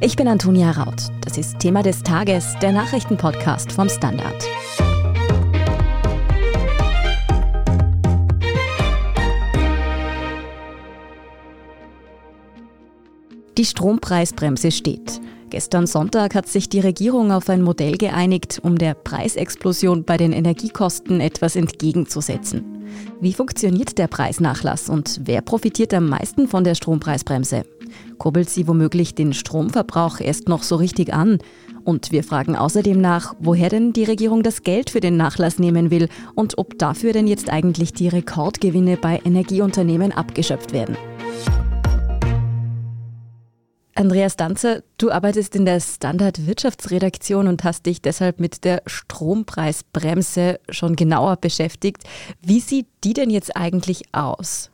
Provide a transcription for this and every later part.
Ich bin Antonia Raut. Das ist Thema des Tages, der Nachrichtenpodcast vom Standard. Die Strompreisbremse steht. Gestern Sonntag hat sich die Regierung auf ein Modell geeinigt, um der Preisexplosion bei den Energiekosten etwas entgegenzusetzen. Wie funktioniert der Preisnachlass und wer profitiert am meisten von der Strompreisbremse? Kurbelt sie womöglich den Stromverbrauch erst noch so richtig an? Und wir fragen außerdem nach, woher denn die Regierung das Geld für den Nachlass nehmen will und ob dafür denn jetzt eigentlich die Rekordgewinne bei Energieunternehmen abgeschöpft werden. Andreas Danzer, du arbeitest in der Standard Wirtschaftsredaktion und hast dich deshalb mit der Strompreisbremse schon genauer beschäftigt. Wie sieht die denn jetzt eigentlich aus?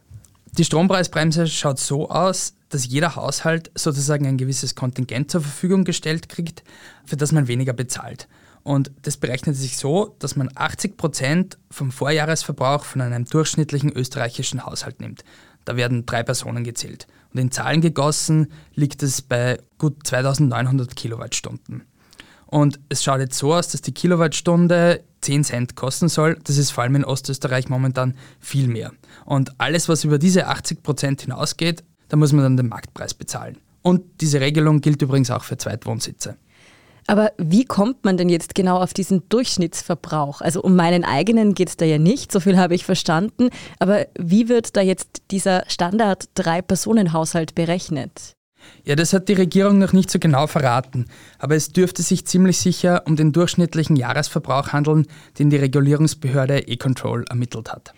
Die Strompreisbremse schaut so aus, dass jeder Haushalt sozusagen ein gewisses Kontingent zur Verfügung gestellt kriegt, für das man weniger bezahlt. Und das berechnet sich so, dass man 80 Prozent vom Vorjahresverbrauch von einem durchschnittlichen österreichischen Haushalt nimmt. Da werden drei Personen gezählt. Und in Zahlen gegossen liegt es bei gut 2900 Kilowattstunden. Und es schaut jetzt so aus, dass die Kilowattstunde 10 Cent kosten soll. Das ist vor allem in Ostösterreich momentan viel mehr. Und alles, was über diese 80 Prozent hinausgeht, da muss man dann den Marktpreis bezahlen. Und diese Regelung gilt übrigens auch für Zweitwohnsitze. Aber wie kommt man denn jetzt genau auf diesen Durchschnittsverbrauch? Also um meinen eigenen geht es da ja nicht, so viel habe ich verstanden. Aber wie wird da jetzt dieser Standard-Drei-Personen-Haushalt berechnet? Ja, das hat die Regierung noch nicht so genau verraten, aber es dürfte sich ziemlich sicher um den durchschnittlichen Jahresverbrauch handeln, den die Regulierungsbehörde E-Control ermittelt hat.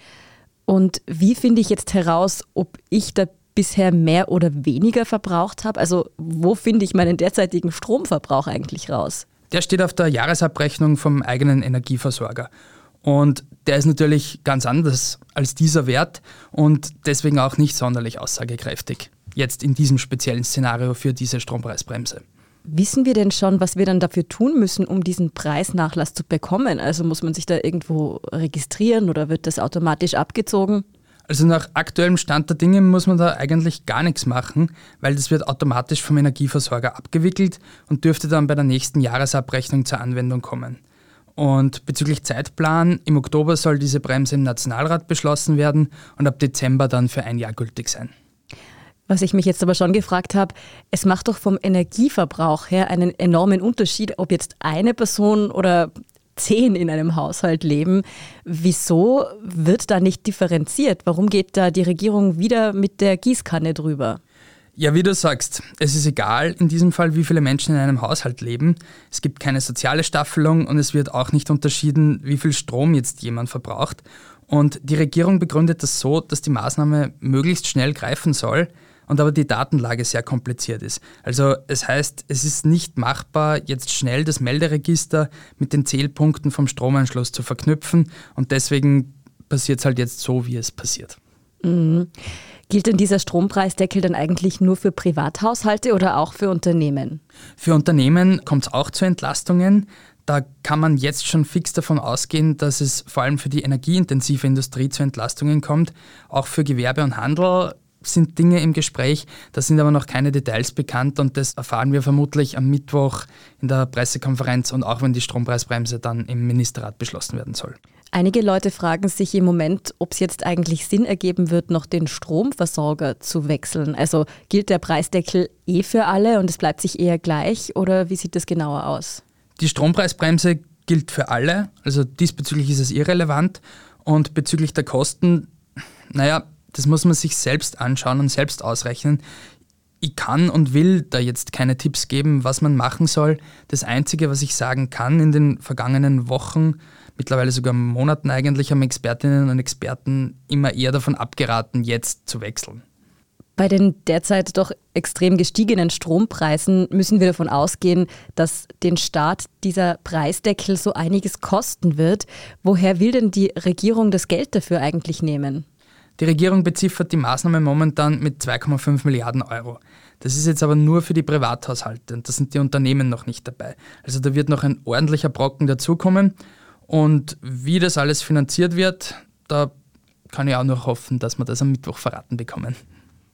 Und wie finde ich jetzt heraus, ob ich da bisher mehr oder weniger verbraucht habe? Also wo finde ich meinen derzeitigen Stromverbrauch eigentlich raus? Der steht auf der Jahresabrechnung vom eigenen Energieversorger. Und der ist natürlich ganz anders als dieser Wert und deswegen auch nicht sonderlich aussagekräftig. Jetzt in diesem speziellen Szenario für diese Strompreisbremse. Wissen wir denn schon, was wir dann dafür tun müssen, um diesen Preisnachlass zu bekommen? Also muss man sich da irgendwo registrieren oder wird das automatisch abgezogen? Also nach aktuellem Stand der Dinge muss man da eigentlich gar nichts machen, weil das wird automatisch vom Energieversorger abgewickelt und dürfte dann bei der nächsten Jahresabrechnung zur Anwendung kommen. Und bezüglich Zeitplan, im Oktober soll diese Bremse im Nationalrat beschlossen werden und ab Dezember dann für ein Jahr gültig sein. Was ich mich jetzt aber schon gefragt habe, es macht doch vom Energieverbrauch her einen enormen Unterschied, ob jetzt eine Person oder zehn in einem Haushalt leben. Wieso wird da nicht differenziert? Warum geht da die Regierung wieder mit der Gießkanne drüber? Ja, wie du sagst, es ist egal in diesem Fall, wie viele Menschen in einem Haushalt leben. Es gibt keine soziale Staffelung und es wird auch nicht unterschieden, wie viel Strom jetzt jemand verbraucht. Und die Regierung begründet das so, dass die Maßnahme möglichst schnell greifen soll und aber die Datenlage sehr kompliziert ist. Also es heißt, es ist nicht machbar, jetzt schnell das Melderegister mit den Zählpunkten vom Stromanschluss zu verknüpfen und deswegen passiert es halt jetzt so, wie es passiert. Mhm. Gilt denn dieser Strompreisdeckel dann eigentlich nur für Privathaushalte oder auch für Unternehmen? Für Unternehmen kommt es auch zu Entlastungen. Da kann man jetzt schon fix davon ausgehen, dass es vor allem für die energieintensive Industrie zu Entlastungen kommt. Auch für Gewerbe und Handel sind Dinge im Gespräch, da sind aber noch keine Details bekannt und das erfahren wir vermutlich am Mittwoch in der Pressekonferenz und auch wenn die Strompreisbremse dann im Ministerrat beschlossen werden soll. Einige Leute fragen sich im Moment, ob es jetzt eigentlich Sinn ergeben wird, noch den Stromversorger zu wechseln. Also gilt der Preisdeckel eh für alle und es bleibt sich eher gleich oder wie sieht das genauer aus? Die Strompreisbremse gilt für alle, also diesbezüglich ist es irrelevant und bezüglich der Kosten, naja, das muss man sich selbst anschauen und selbst ausrechnen. Ich kann und will da jetzt keine Tipps geben, was man machen soll. Das Einzige, was ich sagen kann, in den vergangenen Wochen, mittlerweile sogar Monaten eigentlich, haben Expertinnen und Experten immer eher davon abgeraten, jetzt zu wechseln. Bei den derzeit doch extrem gestiegenen Strompreisen müssen wir davon ausgehen, dass den Staat dieser Preisdeckel so einiges kosten wird. Woher will denn die Regierung das Geld dafür eigentlich nehmen? Die Regierung beziffert die Maßnahme momentan mit 2,5 Milliarden Euro. Das ist jetzt aber nur für die Privathaushalte und da sind die Unternehmen noch nicht dabei. Also da wird noch ein ordentlicher Brocken dazukommen. Und wie das alles finanziert wird, da kann ich auch nur hoffen, dass wir das am Mittwoch verraten bekommen.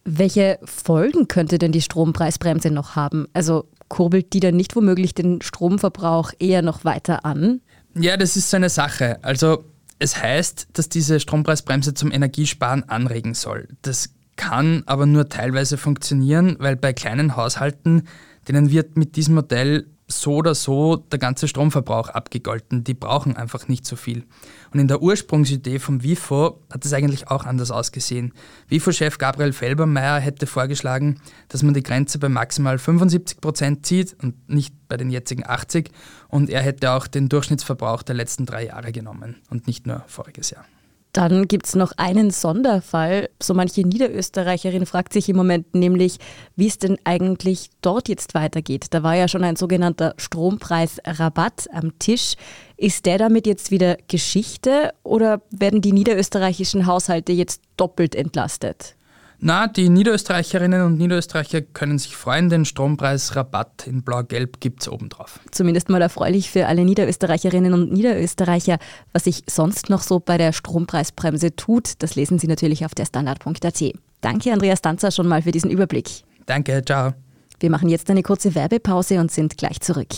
Welche Folgen könnte denn die Strompreisbremse noch haben? Also kurbelt die dann nicht womöglich den Stromverbrauch eher noch weiter an? Ja, das ist so eine Sache. Also es heißt, dass diese Strompreisbremse zum Energiesparen anregen soll. Das kann aber nur teilweise funktionieren, weil bei kleinen Haushalten, denen wird mit diesem Modell so oder so der ganze Stromverbrauch abgegolten. Die brauchen einfach nicht so viel. Und in der Ursprungsidee vom WIFO hat es eigentlich auch anders ausgesehen. WIFO-Chef Gabriel Felbermeier hätte vorgeschlagen, dass man die Grenze bei maximal 75 Prozent zieht und nicht bei den jetzigen 80. Und er hätte auch den Durchschnittsverbrauch der letzten drei Jahre genommen und nicht nur voriges Jahr. Dann gibt es noch einen Sonderfall. So manche Niederösterreicherin fragt sich im Moment nämlich, wie es denn eigentlich dort jetzt weitergeht. Da war ja schon ein sogenannter Strompreisrabatt am Tisch. Ist der damit jetzt wieder Geschichte oder werden die niederösterreichischen Haushalte jetzt doppelt entlastet? Na, die Niederösterreicherinnen und Niederösterreicher können sich freuen, den Strompreisrabatt in Blau-Gelb gibt es obendrauf. Zumindest mal erfreulich für alle Niederösterreicherinnen und Niederösterreicher. Was sich sonst noch so bei der Strompreisbremse tut, das lesen Sie natürlich auf der Standard.at. Danke, Andreas Danzer, schon mal für diesen Überblick. Danke, ciao. Wir machen jetzt eine kurze Werbepause und sind gleich zurück.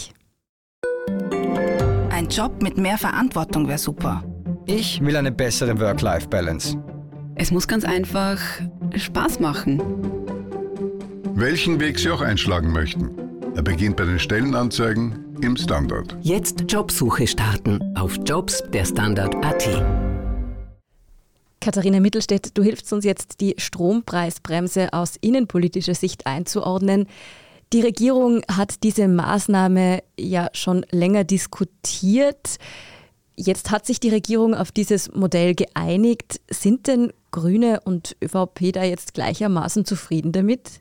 Ein Job mit mehr Verantwortung wäre super. Ich will eine bessere Work-Life-Balance. Es muss ganz einfach Spaß machen. Welchen Weg Sie auch einschlagen möchten. Er beginnt bei den Stellenanzeigen im Standard. Jetzt Jobsuche starten auf Jobs der Standard.at. Katharina Mittelstädt, du hilfst uns jetzt, die Strompreisbremse aus innenpolitischer Sicht einzuordnen. Die Regierung hat diese Maßnahme ja schon länger diskutiert. Jetzt hat sich die Regierung auf dieses Modell geeinigt. Sind denn Grüne und ÖVP da jetzt gleichermaßen zufrieden damit?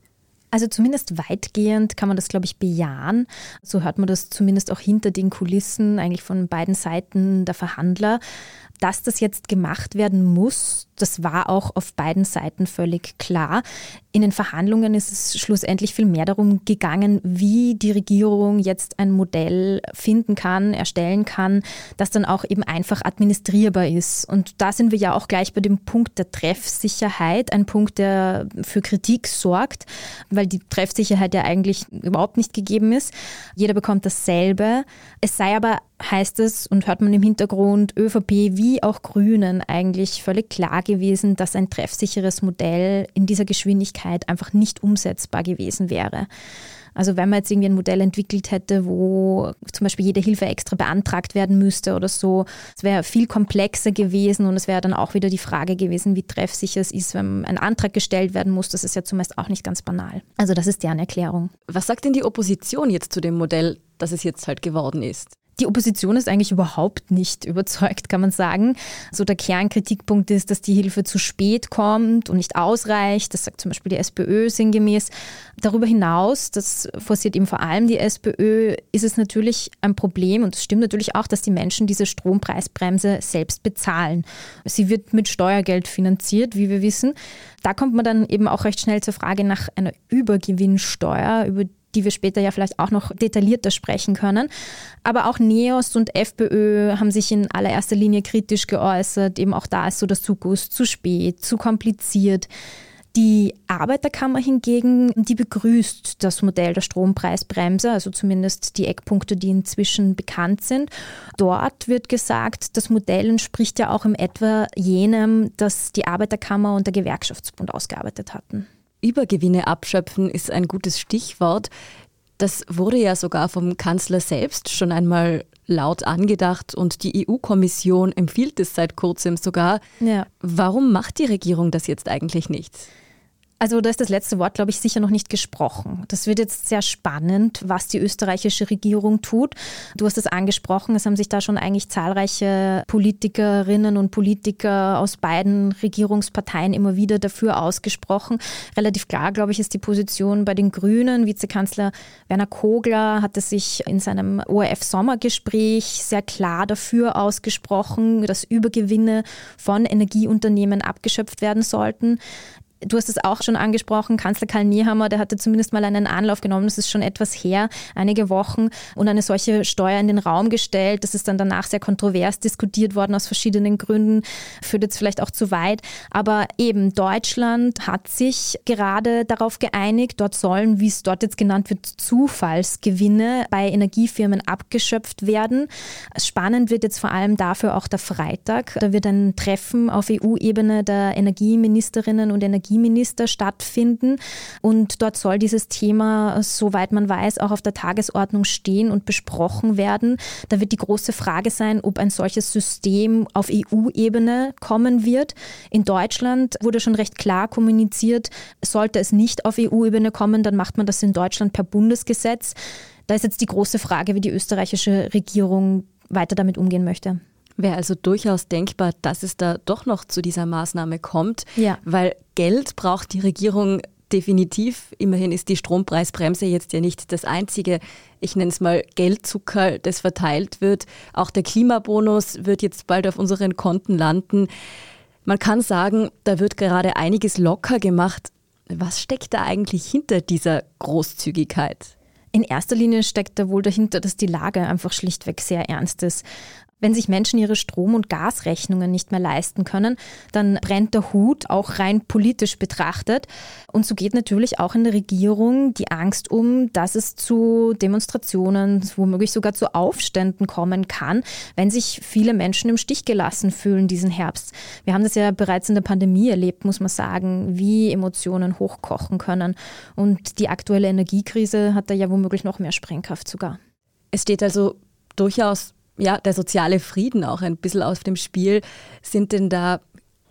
Also zumindest weitgehend kann man das, glaube ich, bejahen. So hört man das zumindest auch hinter den Kulissen, eigentlich von beiden Seiten der Verhandler. Dass das jetzt gemacht werden muss, das war auch auf beiden Seiten völlig klar. In den Verhandlungen ist es schlussendlich viel mehr darum gegangen, wie die Regierung jetzt ein Modell finden kann, erstellen kann, das dann auch eben einfach administrierbar ist. Und da sind wir ja auch gleich bei dem Punkt der Treffsicherheit, ein Punkt, der für Kritik sorgt, weil die Treffsicherheit ja eigentlich überhaupt nicht gegeben ist. Jeder bekommt dasselbe. Es sei aber heißt es und hört man im Hintergrund ÖVP wie auch Grünen eigentlich völlig klar gewesen, dass ein treffsicheres Modell in dieser Geschwindigkeit einfach nicht umsetzbar gewesen wäre. Also wenn man jetzt irgendwie ein Modell entwickelt hätte, wo zum Beispiel jede Hilfe extra beantragt werden müsste oder so, es wäre viel komplexer gewesen und es wäre dann auch wieder die Frage gewesen, wie treffsicher es ist, wenn ein Antrag gestellt werden muss. Das ist ja zumeist auch nicht ganz banal. Also das ist deren Erklärung. Was sagt denn die Opposition jetzt zu dem Modell, das es jetzt halt geworden ist? Die Opposition ist eigentlich überhaupt nicht überzeugt, kann man sagen. So der Kernkritikpunkt ist, dass die Hilfe zu spät kommt und nicht ausreicht. Das sagt zum Beispiel die SPÖ sinngemäß. Darüber hinaus, das forciert eben vor allem die SPÖ, ist es natürlich ein Problem und es stimmt natürlich auch, dass die Menschen diese Strompreisbremse selbst bezahlen. Sie wird mit Steuergeld finanziert, wie wir wissen. Da kommt man dann eben auch recht schnell zur Frage nach einer Übergewinnsteuer, über die wir später ja vielleicht auch noch detaillierter sprechen können. Aber auch NEOS und FPÖ haben sich in allererster Linie kritisch geäußert. Eben auch da ist so der Zugus zu spät, zu kompliziert. Die Arbeiterkammer hingegen, die begrüßt das Modell der Strompreisbremse, also zumindest die Eckpunkte, die inzwischen bekannt sind. Dort wird gesagt, das Modell entspricht ja auch im etwa jenem, das die Arbeiterkammer und der Gewerkschaftsbund ausgearbeitet hatten. Übergewinne abschöpfen ist ein gutes Stichwort. Das wurde ja sogar vom Kanzler selbst schon einmal laut angedacht und die EU-Kommission empfiehlt es seit kurzem sogar. Ja. Warum macht die Regierung das jetzt eigentlich nicht? Also da ist das letzte Wort, glaube ich, sicher noch nicht gesprochen. Das wird jetzt sehr spannend, was die österreichische Regierung tut. Du hast es angesprochen, es haben sich da schon eigentlich zahlreiche Politikerinnen und Politiker aus beiden Regierungsparteien immer wieder dafür ausgesprochen. Relativ klar, glaube ich, ist die Position bei den Grünen. Vizekanzler Werner Kogler hatte sich in seinem ORF-Sommergespräch sehr klar dafür ausgesprochen, dass Übergewinne von Energieunternehmen abgeschöpft werden sollten. Du hast es auch schon angesprochen, Kanzler Karl Niehammer, der hatte zumindest mal einen Anlauf genommen, das ist schon etwas her, einige Wochen, und eine solche Steuer in den Raum gestellt. Das ist dann danach sehr kontrovers diskutiert worden aus verschiedenen Gründen, führt jetzt vielleicht auch zu weit. Aber eben, Deutschland hat sich gerade darauf geeinigt, dort sollen, wie es dort jetzt genannt wird, Zufallsgewinne bei Energiefirmen abgeschöpft werden. Spannend wird jetzt vor allem dafür auch der Freitag. Da wird ein Treffen auf EU-Ebene der Energieministerinnen und Energieminister stattfinden. Und dort soll dieses Thema, soweit man weiß, auch auf der Tagesordnung stehen und besprochen werden. Da wird die große Frage sein, ob ein solches System auf EU-Ebene kommen wird. In Deutschland wurde schon recht klar kommuniziert, sollte es nicht auf EU-Ebene kommen, dann macht man das in Deutschland per Bundesgesetz. Da ist jetzt die große Frage, wie die österreichische Regierung weiter damit umgehen möchte. Wäre also durchaus denkbar, dass es da doch noch zu dieser Maßnahme kommt, ja. weil Geld braucht die Regierung definitiv. Immerhin ist die Strompreisbremse jetzt ja nicht das einzige, ich nenne es mal Geldzucker, das verteilt wird. Auch der Klimabonus wird jetzt bald auf unseren Konten landen. Man kann sagen, da wird gerade einiges locker gemacht. Was steckt da eigentlich hinter dieser Großzügigkeit? In erster Linie steckt da wohl dahinter, dass die Lage einfach schlichtweg sehr ernst ist. Wenn sich Menschen ihre Strom- und Gasrechnungen nicht mehr leisten können, dann brennt der Hut, auch rein politisch betrachtet. Und so geht natürlich auch in der Regierung die Angst um, dass es zu Demonstrationen, womöglich sogar zu Aufständen kommen kann, wenn sich viele Menschen im Stich gelassen fühlen diesen Herbst. Wir haben das ja bereits in der Pandemie erlebt, muss man sagen, wie Emotionen hochkochen können. Und die aktuelle Energiekrise hat da ja womöglich noch mehr Sprengkraft sogar. Es steht also durchaus ja, der soziale Frieden auch ein bisschen auf dem Spiel. Sind denn da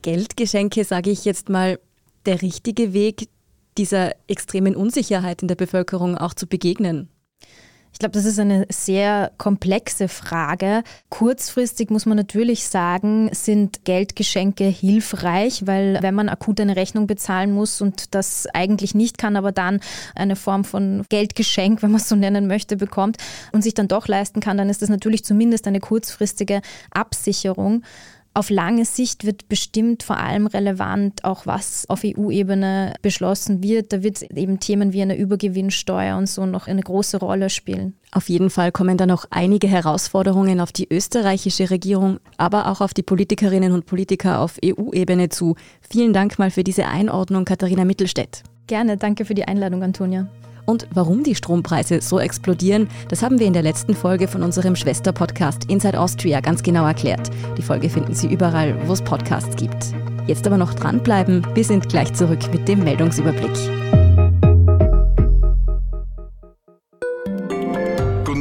Geldgeschenke, sage ich jetzt mal, der richtige Weg, dieser extremen Unsicherheit in der Bevölkerung auch zu begegnen? Ich glaube, das ist eine sehr komplexe Frage. Kurzfristig muss man natürlich sagen, sind Geldgeschenke hilfreich, weil wenn man akut eine Rechnung bezahlen muss und das eigentlich nicht kann, aber dann eine Form von Geldgeschenk, wenn man es so nennen möchte, bekommt und sich dann doch leisten kann, dann ist das natürlich zumindest eine kurzfristige Absicherung. Auf lange Sicht wird bestimmt vor allem relevant, auch was auf EU-Ebene beschlossen wird. Da wird eben Themen wie eine Übergewinnsteuer und so noch eine große Rolle spielen. Auf jeden Fall kommen da noch einige Herausforderungen auf die österreichische Regierung, aber auch auf die Politikerinnen und Politiker auf EU-Ebene zu. Vielen Dank mal für diese Einordnung, Katharina Mittelstädt. Gerne, danke für die Einladung, Antonia. Und warum die Strompreise so explodieren, das haben wir in der letzten Folge von unserem Schwesterpodcast Inside Austria ganz genau erklärt. Die Folge finden Sie überall, wo es Podcasts gibt. Jetzt aber noch dranbleiben, wir sind gleich zurück mit dem Meldungsüberblick.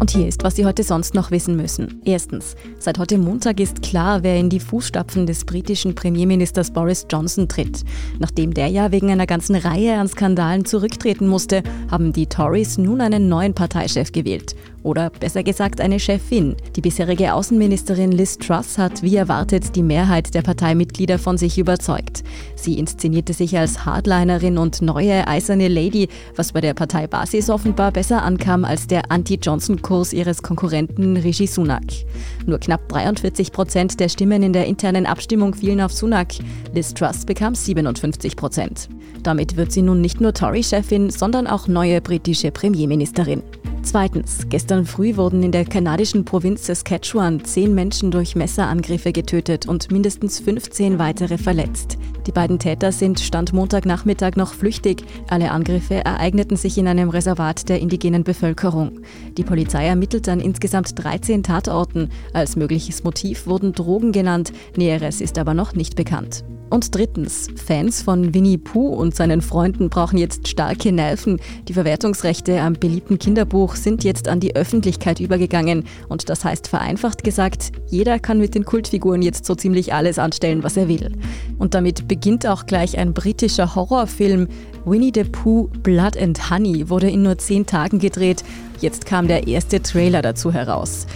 Und hier ist, was Sie heute sonst noch wissen müssen. Erstens, seit heute Montag ist klar, wer in die Fußstapfen des britischen Premierministers Boris Johnson tritt. Nachdem der ja wegen einer ganzen Reihe an Skandalen zurücktreten musste, haben die Tories nun einen neuen Parteichef gewählt. Oder besser gesagt eine Chefin. Die bisherige Außenministerin Liz Truss hat wie erwartet die Mehrheit der Parteimitglieder von sich überzeugt. Sie inszenierte sich als Hardlinerin und neue eiserne Lady, was bei der Parteibasis offenbar besser ankam als der Anti-Johnson-Kurs ihres Konkurrenten Rishi Sunak. Nur knapp 43 Prozent der Stimmen in der internen Abstimmung fielen auf Sunak. Liz Truss bekam 57 Prozent. Damit wird sie nun nicht nur Tory-Chefin, sondern auch neue britische Premierministerin. Zweitens, gestern früh wurden in der kanadischen Provinz Saskatchewan zehn Menschen durch Messerangriffe getötet und mindestens 15 weitere verletzt. Die beiden Täter sind Stand Montagnachmittag noch flüchtig. Alle Angriffe ereigneten sich in einem Reservat der indigenen Bevölkerung. Die Polizei ermittelt an insgesamt 13 Tatorten. Als mögliches Motiv wurden Drogen genannt. Näheres ist aber noch nicht bekannt. Und drittens, Fans von Winnie Pooh und seinen Freunden brauchen jetzt starke Nerven. Die Verwertungsrechte am beliebten Kinderbuch sind jetzt an die Öffentlichkeit übergegangen. Und das heißt vereinfacht gesagt, jeder kann mit den Kultfiguren jetzt so ziemlich alles anstellen, was er will. Und damit beginnt auch gleich ein britischer Horrorfilm. Winnie the Pooh Blood and Honey wurde in nur zehn Tagen gedreht. Jetzt kam der erste Trailer dazu heraus.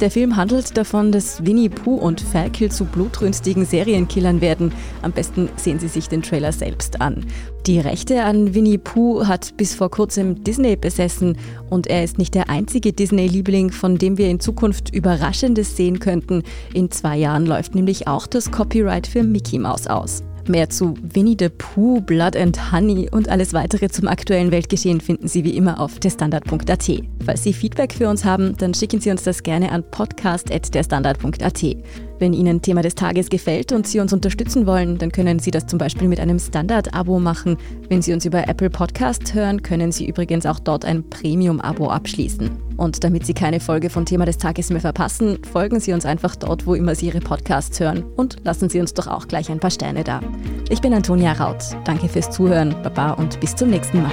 Der Film handelt davon, dass Winnie Pooh und Ferkel zu blutrünstigen Serienkillern werden. Am besten sehen Sie sich den Trailer selbst an. Die Rechte an Winnie Pooh hat bis vor kurzem Disney besessen und er ist nicht der einzige Disney-Liebling, von dem wir in Zukunft Überraschendes sehen könnten. In zwei Jahren läuft nämlich auch das Copyright für Mickey Mouse aus. Mehr zu Winnie the Pooh, Blood and Honey und alles weitere zum aktuellen Weltgeschehen finden Sie wie immer auf derstandard.at. Falls Sie Feedback für uns haben, dann schicken Sie uns das gerne an podcast.derstandard.at. Wenn Ihnen Thema des Tages gefällt und Sie uns unterstützen wollen, dann können Sie das zum Beispiel mit einem Standard-Abo machen. Wenn Sie uns über Apple Podcast hören, können Sie übrigens auch dort ein Premium-Abo abschließen. Und damit Sie keine Folge von Thema des Tages mehr verpassen, folgen Sie uns einfach dort, wo immer Sie Ihre Podcasts hören und lassen Sie uns doch auch gleich ein paar Sterne da. Ich bin Antonia Raut. Danke fürs Zuhören, Baba und bis zum nächsten Mal.